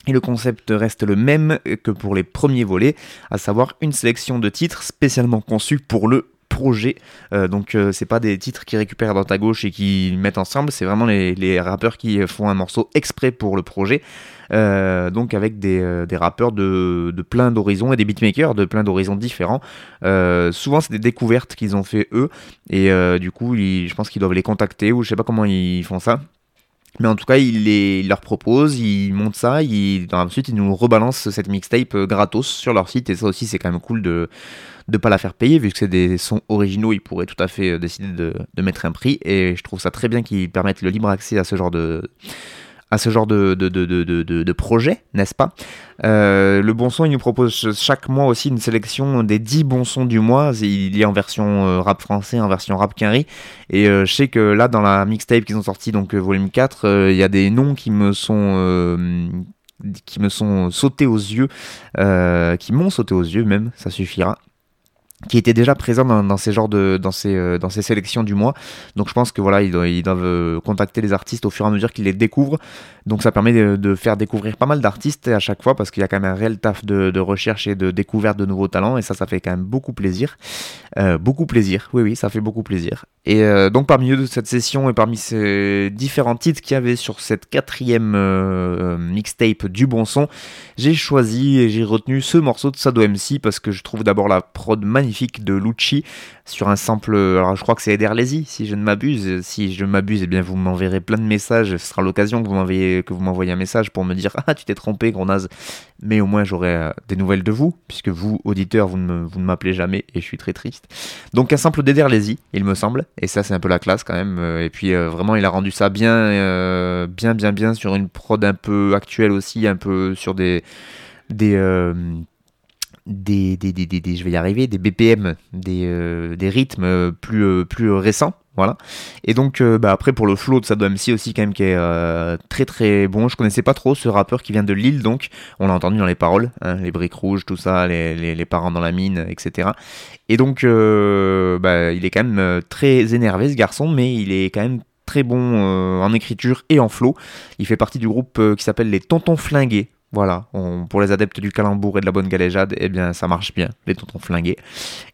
Et le concept reste le même que pour les premiers volets, à savoir une sélection de titres spécialement conçus pour le projet. Euh, donc euh, c'est pas des titres qui récupèrent dans ta gauche et qui mettent ensemble, c'est vraiment les, rappeurs qui font un morceau exprès pour le projet. Euh, donc avec des, rappeurs de, de plein d'horizons et des beatmakers de plein d'horizons différents. souvent c'est des découvertes qu'ils ont fait eux et du coup je pense qu'ils doivent les contacter ou je sais pas comment ils font ça. Mais en tout cas, ils, les, leur proposent, ils montent ça, ils, ensuite ils nous rebalancent cette mixtape gratos sur leur site et ça aussi c'est quand même cool de de pas la faire payer, vu que c'est des sons originaux, ils pourraient tout à fait euh, décider de, mettre un prix. Et je trouve ça très bien qu'ils permettent le libre accès à ce genre de à ce genre de, de, de, projet, n'est-ce pas? Euh, Le bon son, il nous propose chaque mois aussi une sélection des 10 bons sons du mois. Il y a en version euh, rap français, en version rap quinri. Et je sais que là, dans la mixtape qu'ils ont sorti, donc volume 4, il y a des noms qui me sont qui me sont sautés aux yeux, qui m'ont sauté aux yeux même, ça suffira qui était déjà présent dans, ces genres de dans ces euh, dans ces sélections du mois. Donc je pense que voilà ils doivent, euh, contacter les artistes au fur et à mesure qu'ils les découvrent. Donc ça permet de, faire découvrir pas mal d'artistes à chaque fois parce qu'il y a quand même un réel taf de, recherche et de découverte de nouveaux talents et ça ça fait quand même beaucoup plaisir. Euh, beaucoup plaisir. Oui oui ça fait beaucoup plaisir. Et donc parmi eux de cette session et parmi ces différents titres qu'il y avait sur cette quatrième mixtape du bon son j'ai choisi et j'ai retenu ce morceau de Sado MC parce que je trouve d'abord la prod magnifique de Lucci sur un sample. Alors je crois que c'est Eder Lazy, si je ne m'abuse. Si je m'abuse, eh bien vous m'enverrez plein de messages. Ce sera l'occasion que vous m'envoyez que vous m'envoyez un message pour me dire ah tu t'es trompé, Grenaz. Mais au moins j'aurai euh, des nouvelles de vous, puisque vous auditeurs vous ne, vous ne m'appelez jamais et je suis très triste. Donc un sample d'Eder Lazy, il me semble, et ça c'est un peu la classe quand même. Euh, et puis euh, vraiment il a rendu ça bien, bien, bien, bien sur une prod un peu actuelle aussi, un peu sur des des, des, des, des, je vais y arriver, des BPM, des, euh, des rythmes plus, euh, plus récents. Voilà. Et donc, euh, bah, après, pour le flow de Sado MC aussi, quand même, qui est très très bon. Je connaissais pas trop ce rappeur qui vient de Lille, donc on l'a entendu dans les paroles, hein, les briques rouges, tout ça, les, les, les, parents dans la mine, etc. Et donc, bah, il est quand même très énervé, ce garçon, mais il est quand même très bon en écriture et en flow. Il fait partie du groupe qui s'appelle les Tontons Flingués. Voilà, pour les adeptes du calembour et de la bonne galéjade, eh bien ça marche bien, les tontons flingués.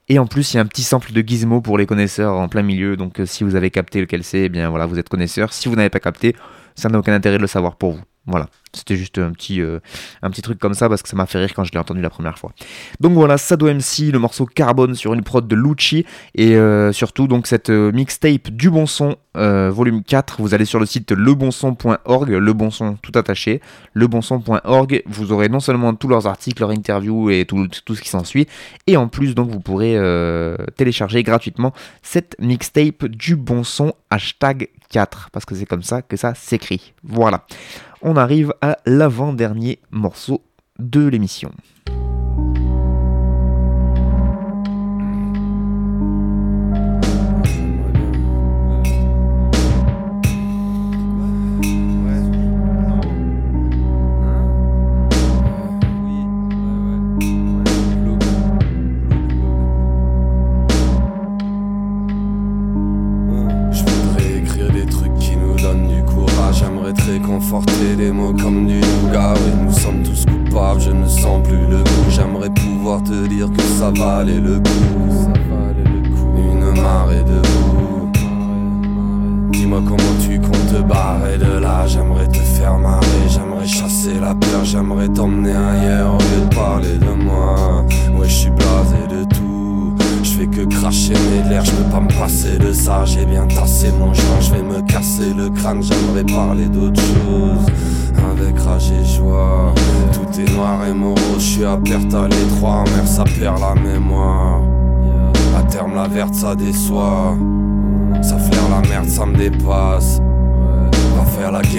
Et en plus, il y a un petit sample de Gizmo pour les connaisseurs en plein milieu, donc euh, si vous avez capté lequel c'est, eh bien voilà, vous êtes connaisseur. Si vous n'avez pas capté, ça n'a aucun intérêt de le savoir pour vous. Voilà, c'était juste un petit, euh, un petit truc comme ça parce que ça m'a fait rire quand je l'ai entendu la première fois. Donc voilà, Sado MC, le morceau Carbone sur une prod de Lucci et euh, surtout donc cette euh, mixtape du bon son volume 4. Vous allez sur le site lebonson.org, le tout attaché, lebonson.org. Vous aurez non seulement tous leurs articles, leurs interviews et tout, tout ce qui s'ensuit, et en plus donc vous pourrez télécharger gratuitement cette mixtape du bon son hashtag 4 parce que c'est comme ça que ça s'écrit. Voilà on arrive à l'avant-dernier morceau de l'émission.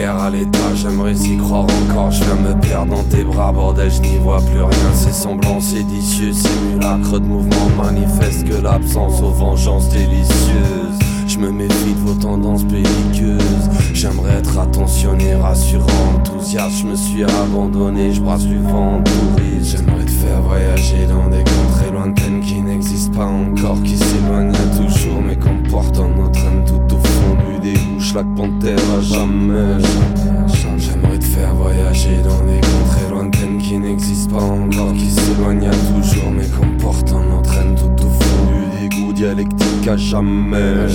À l'état, j'aimerais y croire encore. Je viens me perdre dans tes bras, bordel, je n'y vois plus rien. C'est semblant, séditieux, simulacre de mouvement manifeste que l'absence aux vengeances délicieuses. Je me méfie de vos tendances belliqueuses. J'aimerais être attentionné, rassurant, enthousiaste. Je me suis abandonné, je brasse du vent touriste. J'aimerais te faire voyager dans des contrées lointaines qui n'existent pas encore, qui s'éloignent toujours, mais qu'on porte en nos traîne tout au à jamais. J'aimerais te faire voyager dans des contrées lointaines qui n'existent pas encore, qui s'éloignent toujours, mais qu'on porte en nos traîne tout au fond du dégoût. Dialectique à jamais.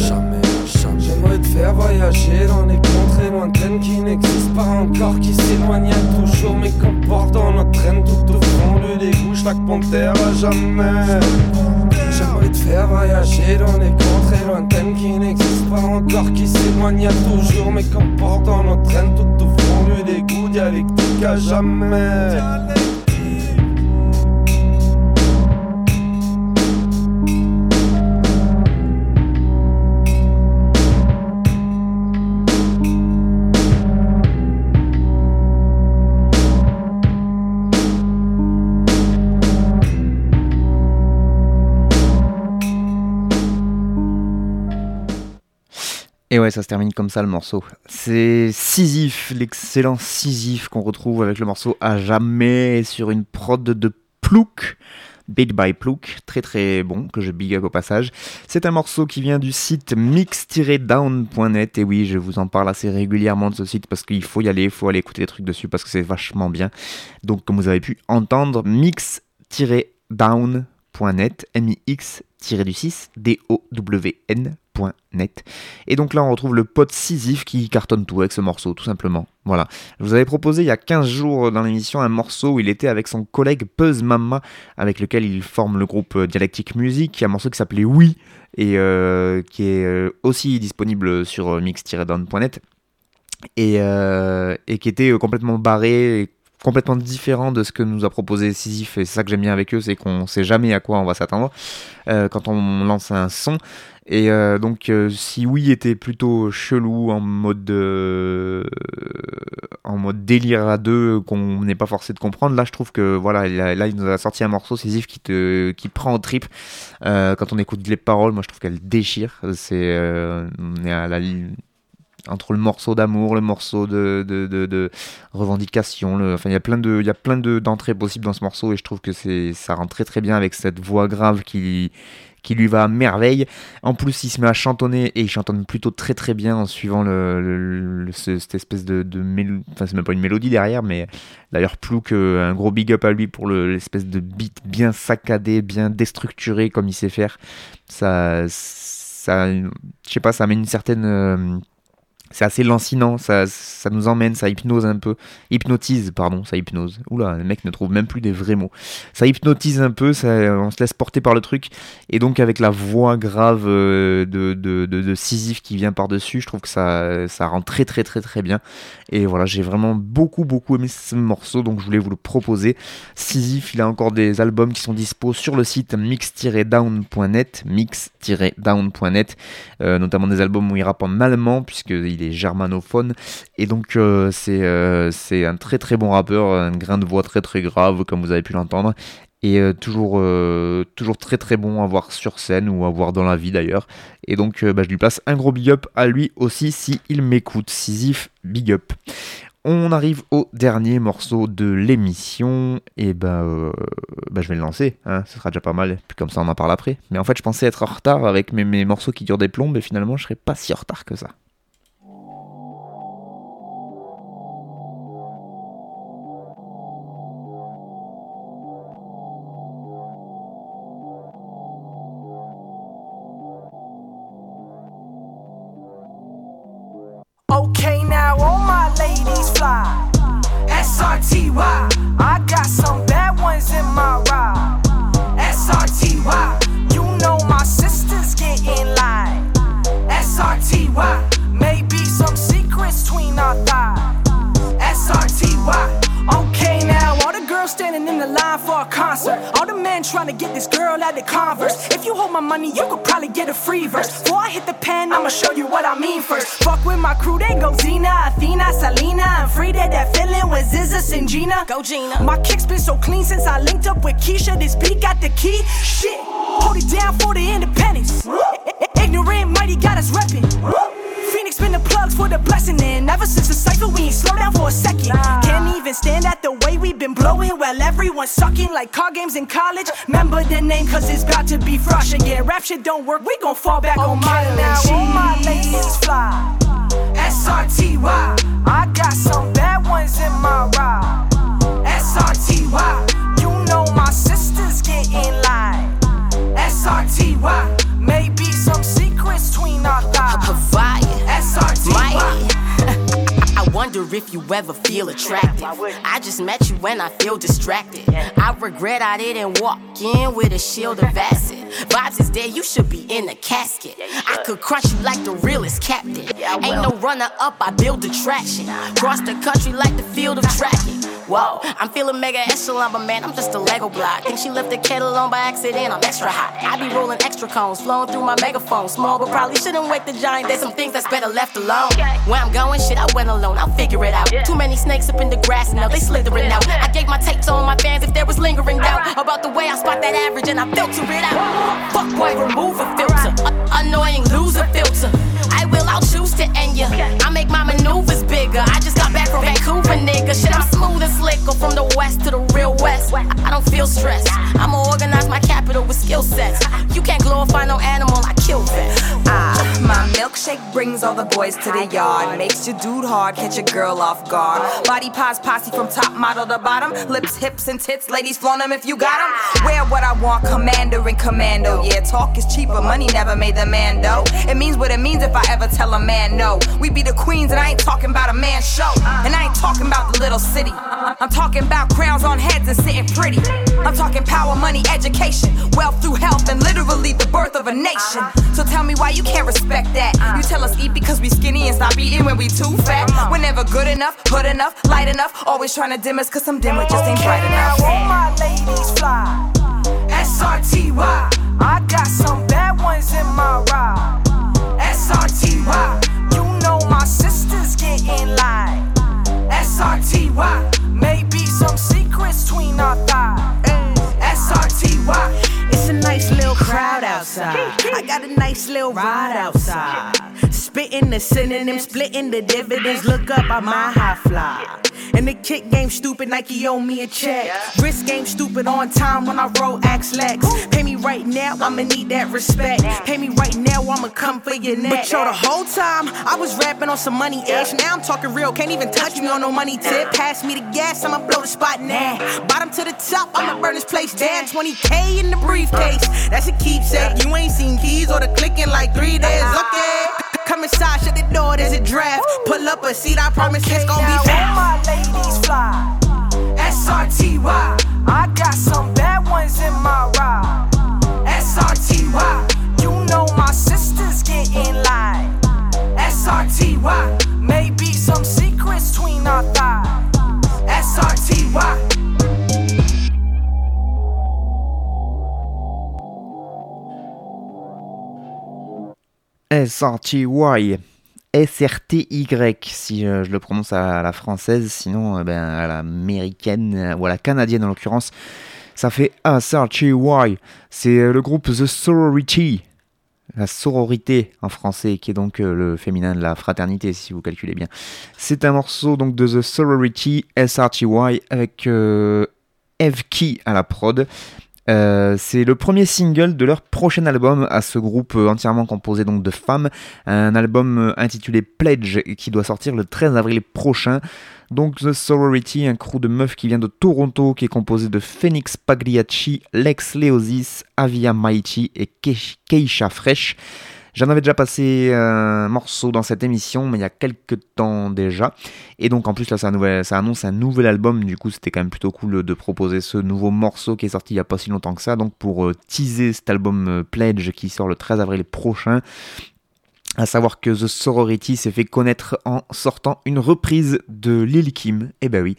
J'aimerais te faire voyager dans des contrées lointaines qui n'existent pas encore, qui s'éloignent toujours, mais qu'on porte en notre traîne tout au fond du dégoût. Chaque panthère à jamais. Faire voyager dans des contrées lointaines qui n'existent pas encore, qui s'éloignent toujours, mais qu'on porte en notre traîne tout au fond du dégoût. Dialectique à jamais. Et ouais, ça se termine comme ça le morceau. C'est Sisyphe, l'excellent Sisyphe qu'on retrouve avec le morceau à jamais sur une prod de Plouk. Beat by Plouk, très très bon, que je big up au passage. C'est un morceau qui vient du site mix-down.net, et oui, je vous en parle assez régulièrement de ce site parce qu'il faut y aller, il faut aller écouter des trucs dessus parce que c'est vachement bien. Donc, comme vous avez pu entendre, mix-down.net, M-I-X-du-6, D-O-W-N net. Et donc là, on retrouve le pote Sisyphe qui cartonne tout avec ce morceau, tout simplement. Voilà. Je vous avais proposé il y a 15 jours dans l'émission un morceau où il était avec son collègue Puzz Mama, avec lequel il forme le groupe Dialectic Music, un morceau qui s'appelait Oui, et euh, qui est euh, aussi disponible sur mix-down.net, et, euh, et qui était complètement barré. Complètement différent de ce que nous a proposé Sisyphe et c'est ça que j'aime bien avec eux c'est qu'on sait jamais à quoi on va s'attendre quand on lance un son et euh, donc, euh, si oui était plutôt chelou en mode euh, en mode délire à deux qu'on n'est pas forcé de comprendre, là je trouve que voilà, là il nous a sorti un morceau Sisyphe qui te qui prend en trip. quand on écoute les paroles, moi je trouve qu'elles déchirent. C'est on est à la entre le morceau d'amour, le morceau de, de, revendication, enfin il y a plein de d'entrées possibles dans ce morceau et je trouve que ça rentre très très bien avec cette voix grave qui qui lui va à merveille. En plus, il se met à chantonner et il chantonne plutôt très très bien en suivant le, cette espèce de, de mélodie. Enfin, c'est même pas une mélodie derrière, mais d'ailleurs, plus qu'un gros big up à lui pour l'espèce de beat bien saccadé, bien déstructuré comme il sait faire. Ça, ça je sais pas, ça met une certaine. C'est assez lancinant, ça, ça nous emmène, ça hypnose un peu, hypnotise, pardon, ça hypnose. Oula, le mec ne trouve même plus des vrais mots. Ça hypnotise un peu, on se laisse porter par le truc, et donc avec la voix grave euh, de, de, de, de Sisyphe qui vient par-dessus, je trouve que ça, ça rend très très très très bien. Et voilà, j'ai vraiment beaucoup beaucoup aimé ce morceau, donc je voulais vous le proposer. Sisyphe, il a encore des albums qui sont dispo sur le site mix-down.net, mix-down.net, euh, notamment des albums où il rappe en allemand, puisque il est germanophone et donc euh, c'est euh, c'est un très très bon rappeur, un grain de voix très très grave comme vous avez pu l'entendre et euh, toujours, toujours très très bon à voir sur scène ou à voir dans la vie d'ailleurs. Et donc bah, je lui place un gros big up à lui aussi si il m'écoute. Sisyphe, big up. On arrive au dernier morceau de l'émission et ben bah, je vais le lancer, hein, ce sera déjà pas mal, puis comme ça on en parle après. Mais en fait je pensais être en retard avec mes, mes morceaux qui durent des plombes et finalement je serai pas si en retard que ça. I'ma show you what I mean first. Fuck with my crew, they go Zena, Athena, Selena. I'm free that that feeling with Zizza and Gina. Go Gina. My kicks been so clean since I linked up with Keisha. This beat got the key. Shit, hold it down for the independence. Ignorant, mighty got us reppin'. Been the plugs for the blessing, and ever since the cypher, we ain't slow down for a second. Can't even stand at the way we've been blowing, while everyone's sucking like car games in college. Remember the name, cause it's about to be fresh again. Rap shit don't work, we gon' fall back on my now. All my ladies fly. SRTY. I got some bad ones in my ride. SRTY. You know my sisters get in line. SRTY. Maybe some secrets between our thighs. I wonder if you ever feel attracted. I just met you when I feel distracted. I regret I didn't walk in with a shield of acid. Vibes is dead, you should be in a casket. I could crush you like the realest captain. Ain't no runner up, I build attraction. Cross the country like the field of tracking. Whoa, I'm feeling mega echelon, but man, I'm just a Lego block. Think she left the kettle on by accident, I'm extra hot. I be rolling extra cones, flowing through my megaphone. Small, but probably shouldn't wake the giant. There's some things that's better left alone. Where I'm going, shit, I went alone, I'll figure it out. Too many snakes up in the grass, now they slithering out. I gave my tapes on my fans if there was lingering doubt about the way I spot that average and I filter it out. Fuck boy, remove a filter. A- annoying loser filter. I will, I'll choose to end ya. I make my maneuvers bigger. I just Vancouver, nigga. Shit, I'm smooth and slick. Go from the west to the real west. I don't feel stressed. I'ma organize my capital with skill sets. You can't glorify no animal, brings all the boys to the yard. Makes your dude hard, catch a girl off guard. Body pause posse from top model to bottom. Lips, hips, and tits. Ladies, flaunt them if you got them. Wear what I want, commander and commando. Yeah, talk is cheaper, money never made the man though. It means what it means if I ever tell a man no. We be the queens, and I ain't talking about a man show. And I ain't talking about the little city. I'm talking about crowns on heads and sitting pretty. I'm talking power, money, education, wealth through health, and literally the birth of a nation. So tell me why you can't respect that. You tell eat because we skinny and stop eating when we too fat. We're never good enough, hood enough, light enough. Always trying to dim us cause some dimmer just ain't bright enough. All my ladies fly. SRTY. I got some bad ones in my ride. SRTY. You know my sisters getting in line. SRTY. Maybe some secrets between our thighs. SRTY. Crowd outside. I got a nice little ride outside. Spitting the synonym, splitting the dividends. Look up, I'm my high fly. And the kick game stupid, Nike owe me a check. Wrist game stupid on time when I roll X Lex. Pay me right now, I'ma need that respect. Pay me right now, I'ma come for your neck. But yo, the whole time I was rapping on some money ish. Now I'm talking real, can't even touch me on no money tip. Pass me the gas, I'ma blow the spot now. Bottom to the top, I'ma burn this place down. 20k in the briefcase, that's a keepsake. You ain't seen keys or the clicking like three days. Okay. Come inside, shut the door, there's a draft. Pull up a seat, I promise it's gonna now be fast. my ladies fly. SRTY. I got some bad ones in my ride. SRTY. You know my sisters get in line. SRTY. Maybe some secrets between our thighs. SRTY. SRTY. S-R-T-Y, si euh, je le prononce à la française, sinon euh, ben, à l'américaine, euh, ou à la canadienne en l'occurrence, ça fait S-R-T-Y. C'est le groupe The Sorority, la sororité en français, qui est donc le féminin de la fraternité, si vous calculez bien. C'est un morceau donc de The Sorority, S-R-T-Y, avec euh, Eve Key à la prod. Euh, c'est le premier single de leur prochain album à ce groupe euh, entièrement composé donc de femmes, un album euh, intitulé Pledge qui doit sortir le 13 avril prochain. Donc The Sorority, un crew de meufs qui vient de Toronto, qui est composé de Phoenix Pagliacci, Lex Leosis, Avia Maichi et Keish- Keisha Fresh. J'en avais déjà passé un morceau dans cette émission, mais il y a quelques temps déjà. Et donc en plus là, ça, annonce un nouvel album. Du coup, c'était quand même plutôt cool de proposer ce nouveau morceau qui est sorti il n'y a pas si longtemps que ça. Donc pour euh, teaser cet album euh, Pledge qui sort le 13 avril prochain. À savoir que The Sorority s'est fait connaître en sortant une reprise de Lil Kim. Eh ben oui,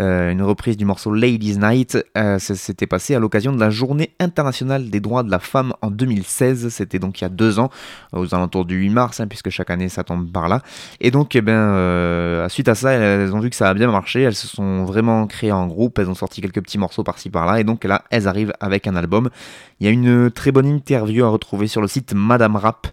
euh, une reprise du morceau Ladies Night. Euh, ça s'était passé à l'occasion de la Journée internationale des droits de la femme en 2016. C'était donc il y a deux ans, aux alentours du 8 mars, hein, puisque chaque année ça tombe par là. Et donc, eh ben, euh, suite à ça, elles ont vu que ça a bien marché. Elles se sont vraiment créées en groupe. Elles ont sorti quelques petits morceaux par-ci par-là. Et donc là, elles arrivent avec un album. Il y a une très bonne interview à retrouver sur le site Madame Rap.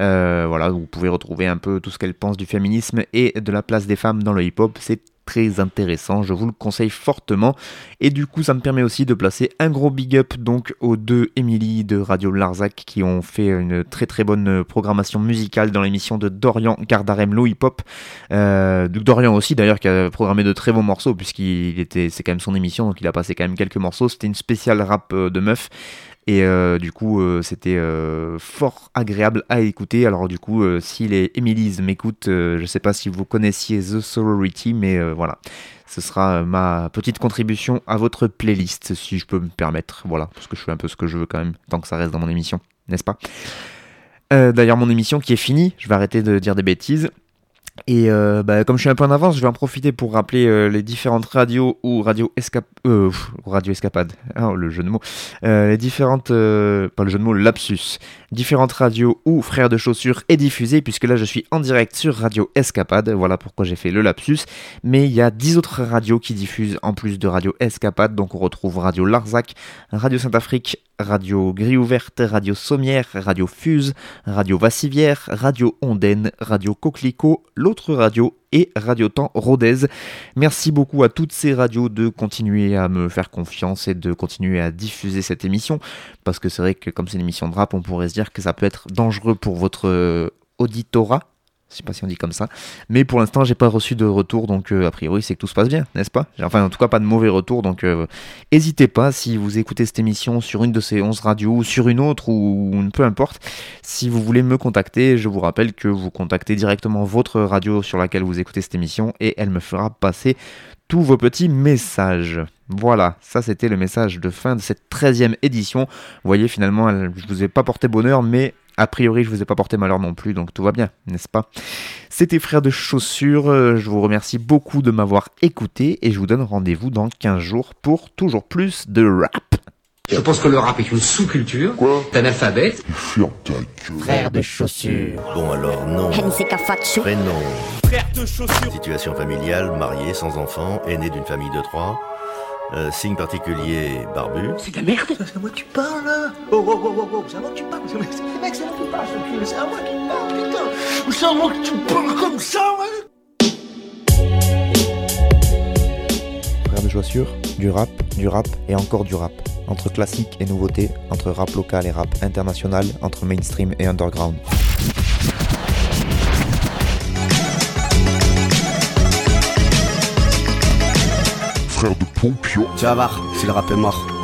Euh, voilà, vous pouvez retrouver un peu tout ce qu'elle pense du féminisme et de la place des femmes dans le hip-hop. C'est très intéressant, je vous le conseille fortement. Et du coup, ça me permet aussi de placer un gros big up donc aux deux Emily de Radio Larzac qui ont fait une très très bonne programmation musicale dans l'émission de Dorian Gardarem Low Hip Hop. Euh, Dorian aussi d'ailleurs qui a programmé de très bons morceaux puisqu'il était, c'est quand même son émission donc il a passé quand même quelques morceaux. C'était une spéciale rap euh, de meuf. Et euh, du coup, euh, c'était euh, fort agréable à écouter. Alors du coup, si les Emily's m'écoutent, je ne sais pas si vous connaissiez The Sorority, mais voilà, ce sera ma petite contribution à votre playlist, si je peux me permettre. Voilà, parce que je fais un peu ce que je veux quand même, tant que ça reste dans mon émission, n'est-ce pas? D'ailleurs, mon émission qui est finie, je vais arrêter de dire des bêtises. Et euh, bah, comme je suis un peu en avance, je vais en profiter pour rappeler euh, les différentes radios ou radio, escap euh, radio escapade, oh, le jeu de mots, les différentes, pas le jeu de mots, lapsus, différentes radios où Frères de Chaussures est diffusé, puisque là je suis en direct sur Radio Escapade, voilà pourquoi j'ai fait le lapsus, mais il y a 10 autres radios qui diffusent en plus de Radio Escapade, donc on retrouve Radio Larzac, Radio Saint-Afrique, Radio Grille Ouverte, Radio Sommière, Radio Fuse, Radio Vassivière, Radio Ondaine, Radio Coquelicot, l'autre radio et Radio Temps Rodez. Merci beaucoup à toutes ces radios de continuer à me faire confiance et de continuer à diffuser cette émission, parce que c'est vrai que comme c'est une émission de rap, on pourrait se dire que ça peut être dangereux pour votre auditorat, je sais pas si on dit comme ça. Mais pour l'instant, j'ai pas reçu de retour, donc euh, a priori, c'est que tout se passe bien, n'est-ce pas? Enfin, en tout cas, pas de mauvais retour, donc n'hésitez euh, pas, si vous écoutez cette émission sur une de ces 11 radios, ou sur une autre, ou, peu importe, si vous voulez me contacter, je vous rappelle que vous contactez directement votre radio sur laquelle vous écoutez cette émission, et elle me fera passer tous vos petits messages. Voilà, ça c'était le message de fin de cette 13e édition. Vous voyez, finalement, je vous ai pas porté bonheur, mais a priori, je vous ai pas porté malheur non plus, donc tout va bien, n'est-ce pas? C'était Frère de Chaussures, euh, je vous remercie beaucoup de m'avoir écouté et je vous donne rendez-vous dans 15 jours pour toujours plus de rap. Je pense que le rap est une sous-culture. Quoi? T'es analphabète. Frère de chaussures. Bon alors non. Prénom. Frère de chaussures. Situation familiale, marié, sans enfant, aîné d'une famille de trois. Euh, signe particulier, barbu. C'est de la merde C'est à moi que tu parles là Oh oh oh oh oh, c'est à moi que tu parles Mec, c'est à moi que tu parles ce cul, c'est à moi qui parle, putain C'est à moi que tu parles comme ça, mec Frère de chaussures, du rap, du rap et encore du rap. Entre classique et nouveauté, entre rap local et rap international, entre mainstream et underground. Frère de Pompion. Tu vas voir, si le rap est mort.